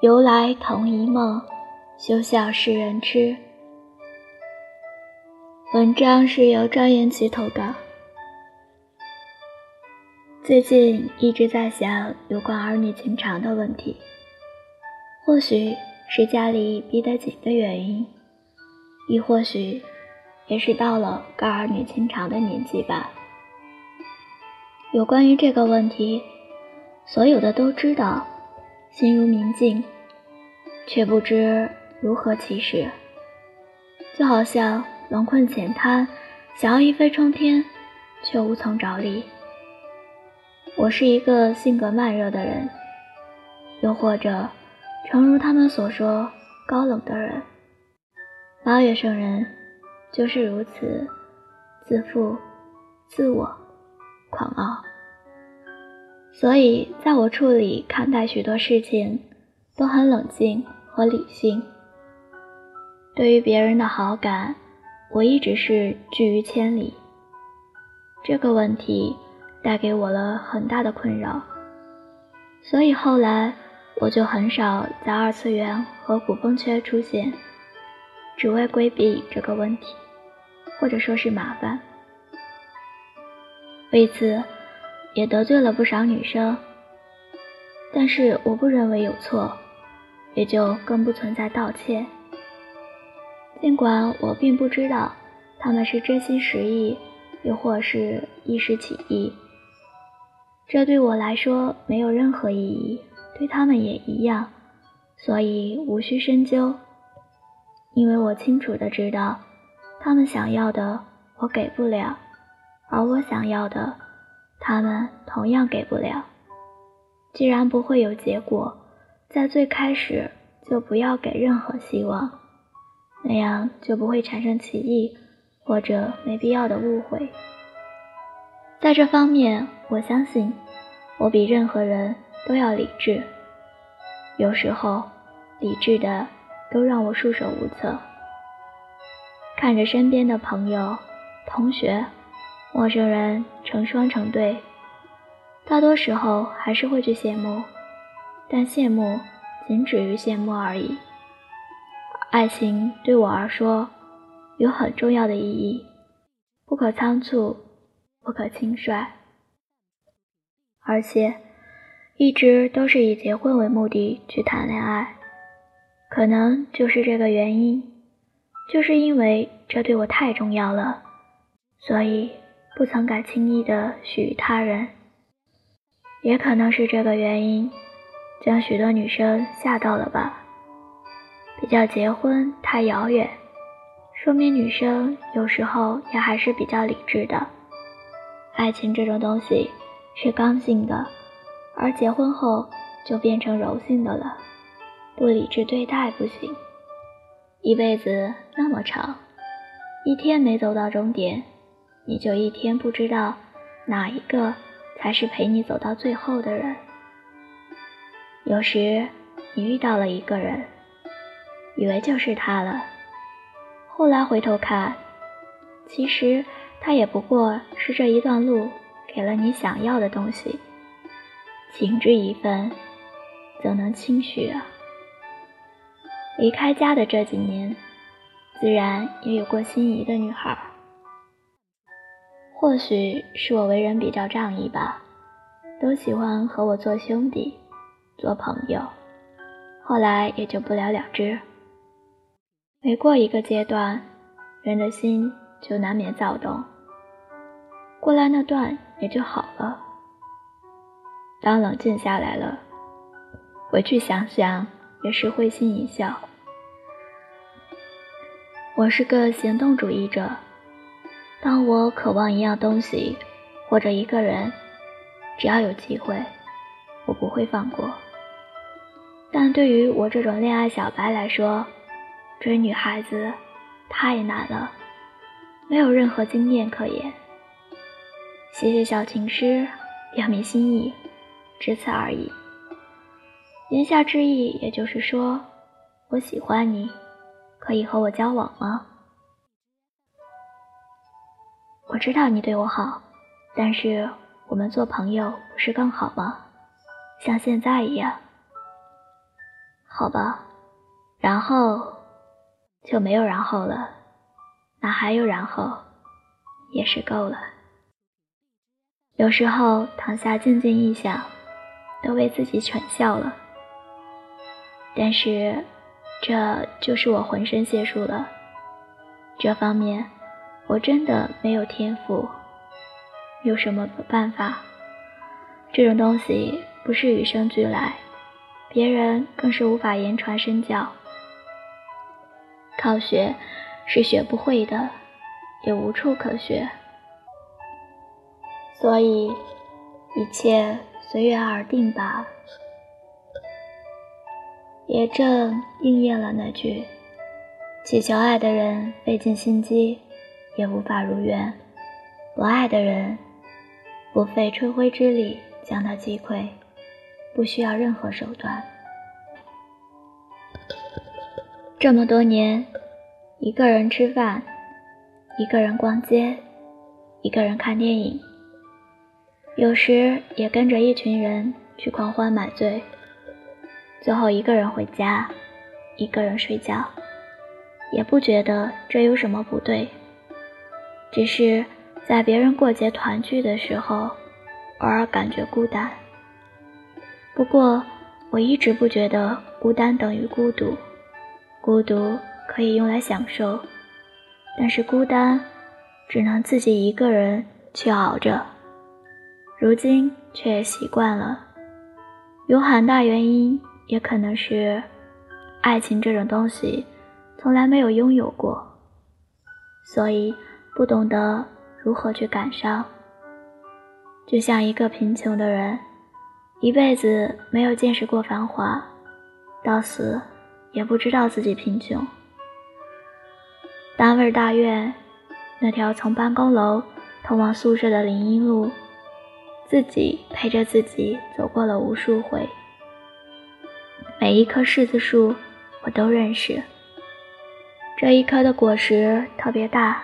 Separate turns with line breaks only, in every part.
由来同一梦，休笑世人痴。文章是由张延琪投稿。最近一直在想有关儿女情长的问题，或许是家里逼得紧的原因，亦或许也是到了该儿女情长的年纪吧。有关于这个问题，所有的都知道，心如明镜，却不知如何起始，就好像。龙困浅滩，想要一飞冲天，却无从着力。我是一个性格慢热的人，又或者，诚如他们所说，高冷的人。八月圣人就是如此，自负、自我、狂傲。所以，在我处理、看待许多事情，都很冷静和理性。对于别人的好感。我一直是拒于千里，这个问题带给我了很大的困扰，所以后来我就很少在二次元和古风圈出现，只为规避这个问题，或者说是麻烦。为此也得罪了不少女生，但是我不认为有错，也就更不存在道歉。尽管我并不知道他们是真心实意，又或是一时起意，这对我来说没有任何意义，对他们也一样，所以无需深究。因为我清楚的知道，他们想要的我给不了，而我想要的，他们同样给不了。既然不会有结果，在最开始就不要给任何希望。那样就不会产生歧义或者没必要的误会。在这方面，我相信我比任何人都要理智。有时候，理智的都让我束手无策。看着身边的朋友、同学、陌生人成双成对，大多时候还是会去羡慕，但羡慕仅止于羡慕而已。爱情对我而说有很重要的意义，不可仓促，不可轻率，而且一直都是以结婚为目的去谈恋爱。可能就是这个原因，就是因为这对我太重要了，所以不曾敢轻易的许于他人。也可能是这个原因，将许多女生吓到了吧。比较结婚太遥远，说明女生有时候也还是比较理智的。爱情这种东西是刚性的，而结婚后就变成柔性的了，不理智对待不行。一辈子那么长，一天没走到终点，你就一天不知道哪一个才是陪你走到最后的人。有时你遇到了一个人。以为就是他了，后来回头看，其实他也不过是这一段路给了你想要的东西。情之一份，怎能轻许啊？离开家的这几年，自然也有过心仪的女孩。或许是我为人比较仗义吧，都喜欢和我做兄弟、做朋友，后来也就不了了之。每过一个阶段，人的心就难免躁动。过了那段也就好了。当冷静下来了，回去想想也是会心一笑。我是个行动主义者，当我渴望一样东西或者一个人，只要有机会，我不会放过。但对于我这种恋爱小白来说，追女孩子太难了，没有任何经验可言。写写小情诗，表明心意，只此而已。言下之意，也就是说，我喜欢你，可以和我交往吗？我知道你对我好，但是我们做朋友不是更好吗？像现在一样。好吧，然后就没有然后了。哪还有然后？也是够了。有时候躺下静静一想，都为自己蠢笑了。但是，这就是我浑身解数了。这方面，我真的没有天赋。有什么办法？这种东西不是与生俱来，别人更是无法言传身教。靠学是学不会的，也无处可学。所以，一切随缘而定吧。也正应验了那句：“祈求爱的人费尽心机，也无法如愿；不爱的人，不费吹灰之力将他击溃，不需要任何手段。”这么多年，一个人吃饭，一个人逛街，一个人看电影。有时也跟着一群人去狂欢买醉，最后一个人回家，一个人睡觉，也不觉得这有什么不对。只是在别人过节团聚的时候，偶尔感觉孤单。不过我一直不觉得孤单等于孤独，孤独可以用来享受，但是孤单只能自己一个人去熬着。如今却也习惯了，有很大原因，也可能是爱情这种东西从来没有拥有过，所以不懂得如何去感伤。就像一个贫穷的人，一辈子没有见识过繁华，到死也不知道自己贫穷。单位大院那条从办公楼通往宿舍的林荫路。自己陪着自己走过了无数回，每一棵柿子树我都认识。这一棵的果实特别大，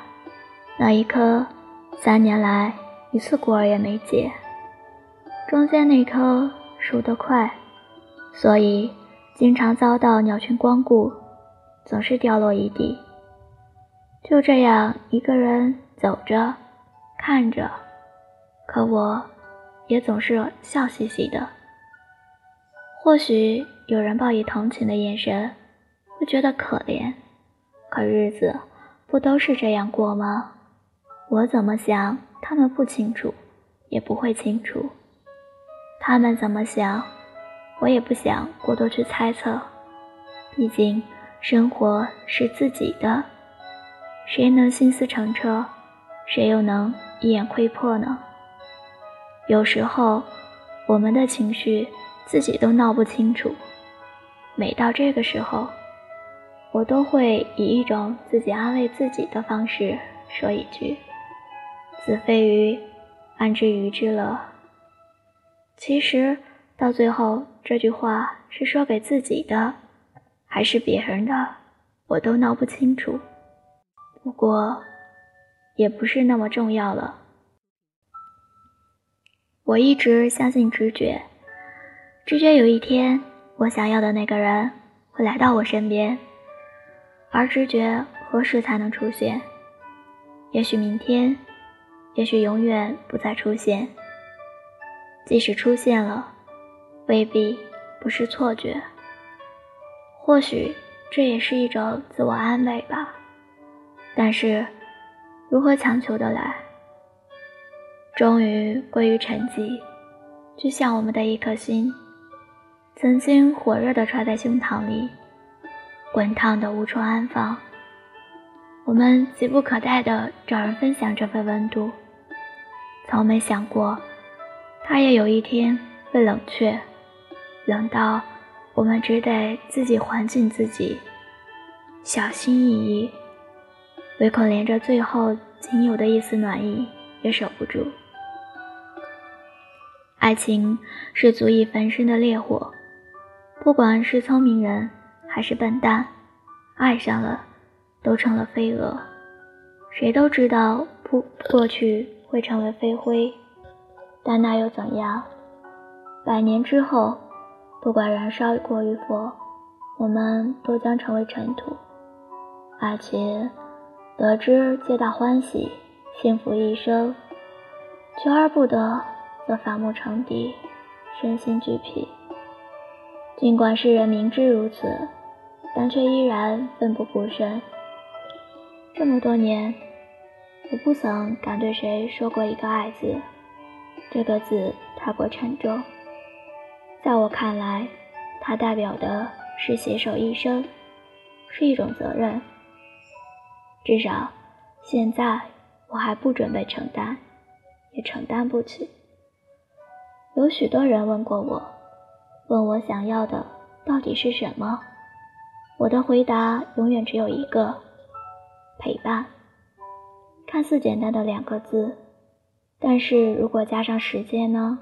那一棵三年来一次果儿也没结。中间那棵熟得快，所以经常遭到鸟群光顾，总是掉落一地。就这样一个人走着，看着，可我。也总是笑嘻嘻的。或许有人报以同情的眼神，会觉得可怜。可日子不都是这样过吗？我怎么想，他们不清楚，也不会清楚。他们怎么想，我也不想过多去猜测。毕竟生活是自己的，谁能心思澄澈，谁又能一眼窥破呢？有时候，我们的情绪自己都闹不清楚。每到这个时候，我都会以一种自己安慰自己的方式说一句：“子非鱼，安知鱼之乐？”其实到最后，这句话是说给自己的，还是别人的，我都闹不清楚。不过，也不是那么重要了。我一直相信直觉，直觉有一天我想要的那个人会来到我身边，而直觉何时才能出现？也许明天，也许永远不再出现。即使出现了，未必不是错觉。或许这也是一种自我安慰吧。但是，如何强求的来？终于归于沉寂，就像我们的一颗心，曾经火热的揣在胸膛里，滚烫的无处安放。我们急不可待地找人分享这份温度，从没想过，它也有一天会冷却，冷到我们只得自己环紧自己，小心翼翼，唯恐连着最后仅有的一丝暖意也守不住。爱情是足以焚身的烈火，不管是聪明人还是笨蛋，爱上了都成了飞蛾。谁都知道不过去会成为飞灰，但那又怎样？百年之后，不管燃烧过与否，我们都将成为尘土。而且得知皆大欢喜，幸福一生；求而不得，则反目成敌，身心俱疲。尽管世人明知如此，但却依然奋不顾身。这么多年，我不曾敢对谁说过一个“爱”字，这个字太过沉重。在我看来，它代表的是携手一生，是一种责任。至少，现在我还不准备承担，也承担不起。有许多人问过我，问我想要的到底是什么，我的回答永远只有一个。陪伴，看似简单的两个字，但是如果加上时间呢？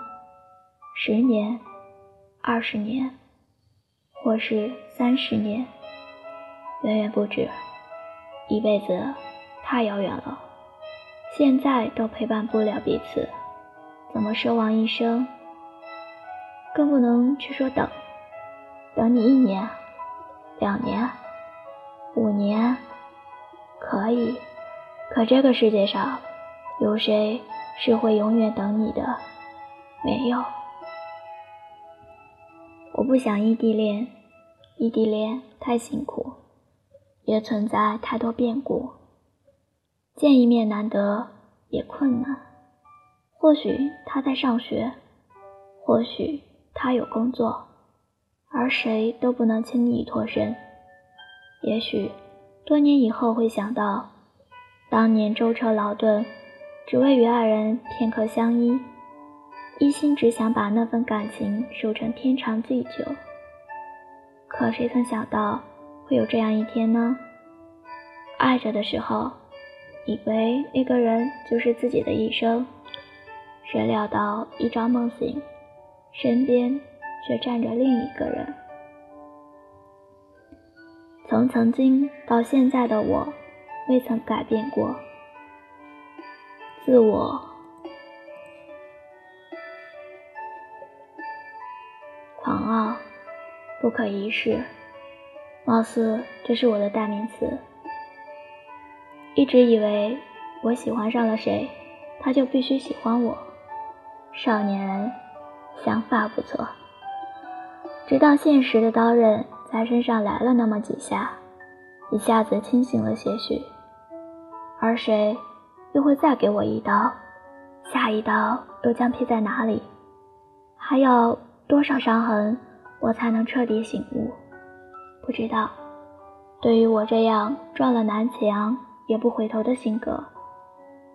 十年、二十年，或是三十年，远远不止。一辈子太遥远了，现在都陪伴不了彼此，怎么奢望一生？更不能去说等，等你一年、两年、五年。可以，可这个世界上，有谁是会永远等你的？没有。我不想异地恋，异地恋太辛苦，也存在太多变故。见一面难得，也困难。或许他在上学，或许他有工作，而谁都不能轻易脱身。也许。多年以后会想到，当年舟车劳顿，只为与爱人片刻相依，一心只想把那份感情守成天长地久。可谁曾想到会有这样一天呢？爱着的时候，以为那个人就是自己的一生，谁料到一朝梦醒，身边却站着另一个人。从曾经到现在的我，未曾改变过。自我狂傲、不可一世，貌似这是我的代名词。一直以为我喜欢上了谁，他就必须喜欢我。少年想法不错，直到现实的刀刃。在身上来了那么几下，一下子清醒了些许。而谁又会再给我一刀？下一刀又将劈在哪里？还要多少伤痕，我才能彻底醒悟？不知道。对于我这样撞了南墙也不回头的性格，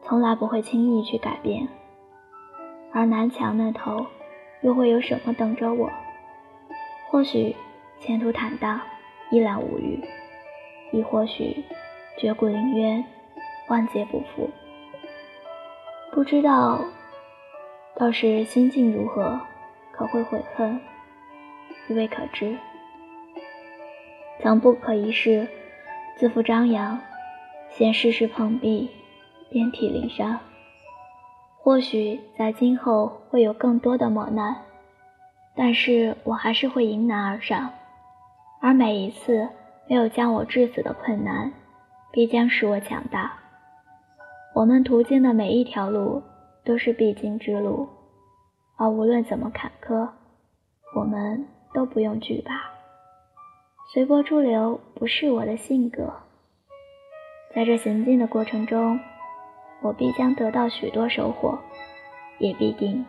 从来不会轻易去改变。而南墙那头，又会有什么等着我？或许。前途坦荡，一览无余；亦或许，绝骨凌渊，万劫不复。不知道，到时心境如何，可会悔恨，亦未可知。曾不可一世，自负张扬，现世事碰壁，遍体鳞伤。或许在今后会有更多的磨难，但是我还是会迎难而上。而每一次没有将我致死的困难，必将使我强大。我们途经的每一条路都是必经之路，而无论怎么坎坷，我们都不用惧怕。随波逐流不是我的性格。在这行进的过程中，我必将得到许多收获，也必定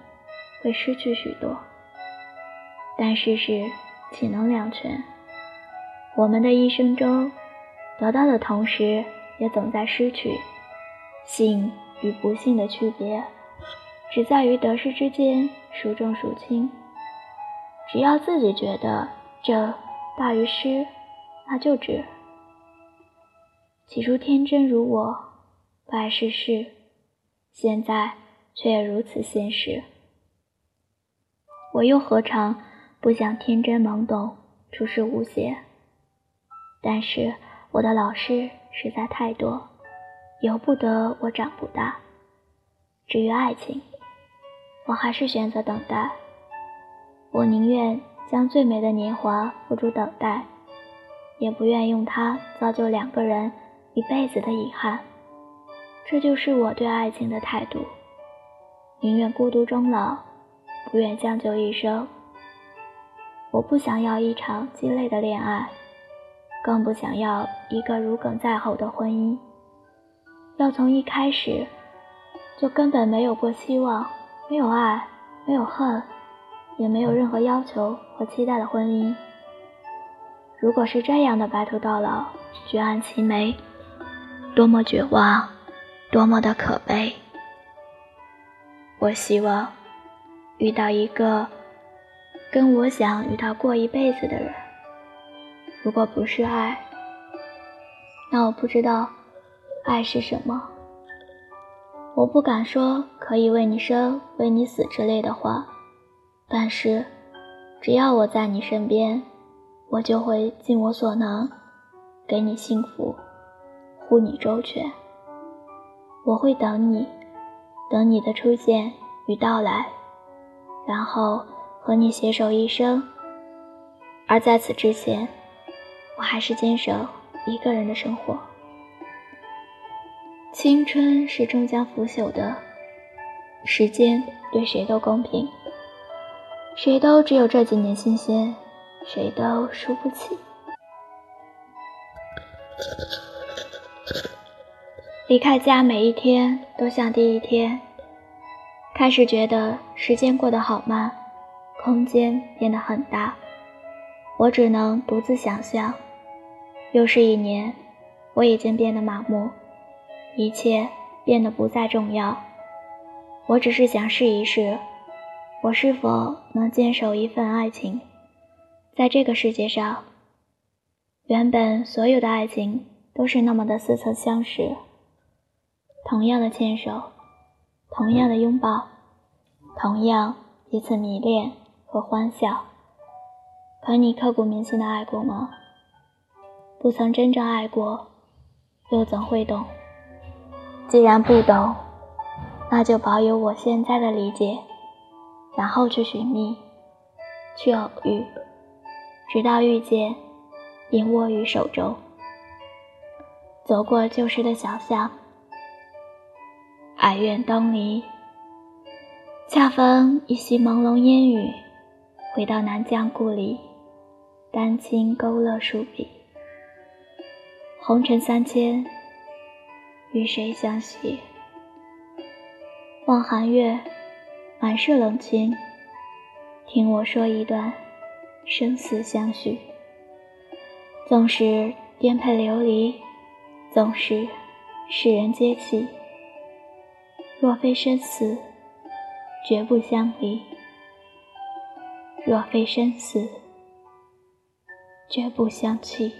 会失去许多。但世事岂能两全？我们的一生中，得到的同时，也总在失去。幸与不幸的区别，只在于得失之间孰重孰轻。只要自己觉得这大于失，那就值。起初天真如我，不爱世事，现在却也如此现实。我又何尝不想天真懵懂，处世无邪？但是我的老师实在太多，由不得我长不大。至于爱情，我还是选择等待。我宁愿将最美的年华付诸等待，也不愿用它造就两个人一辈子的遗憾。这就是我对爱情的态度：宁愿孤独终老，不愿将就一生。我不想要一场鸡肋的恋爱，更不想要一个如鲠在喉的婚姻。要从一开始就根本没有过希望，没有爱，没有恨，也没有任何要求和期待的婚姻。如果是这样的白头到老，举案齐眉，多么绝望，多么的可悲！我希望遇到一个跟我想与他过一辈子的人。如果不是爱，那我不知道。爱是什么？我不敢说可以为你生、为你死之类的话，但是，只要我在你身边，我就会尽我所能，给你幸福，护你周全。我会等你，等你的出现与到来，然后和你携手一生。而在此之前，我还是坚守一个人的生活。青春是终将腐朽的，时间对谁都公平，谁都只有这几年新鲜，谁都输不起。离开家每一天都像第一天，开始觉得时间过得好慢，空间变得很大，我只能独自想象。又是一年，我已经变得麻木。一切变得不再重要，我只是想试一试，我是否能坚守一份爱情。在这个世界上，原本所有的爱情都是那么的似曾相识，同样的牵手，同样的拥抱，同样彼此迷恋和欢笑。可你刻骨铭心的爱过吗？不曾真正爱过，又怎会懂？既然不懂，那就保有我现在的理解，然后去寻觅，去偶遇，直到遇见，便握于手中。走过旧时的小巷，哀怨东篱，恰逢一袭朦胧烟雨，回到南疆故里，丹青勾勒数笔，红尘三千。与谁相惜？望寒月，满是冷清。听我说一段生死相许。纵使颠沛流离，纵使世人皆弃，若非生死，绝不相离。若非生死，绝不相弃。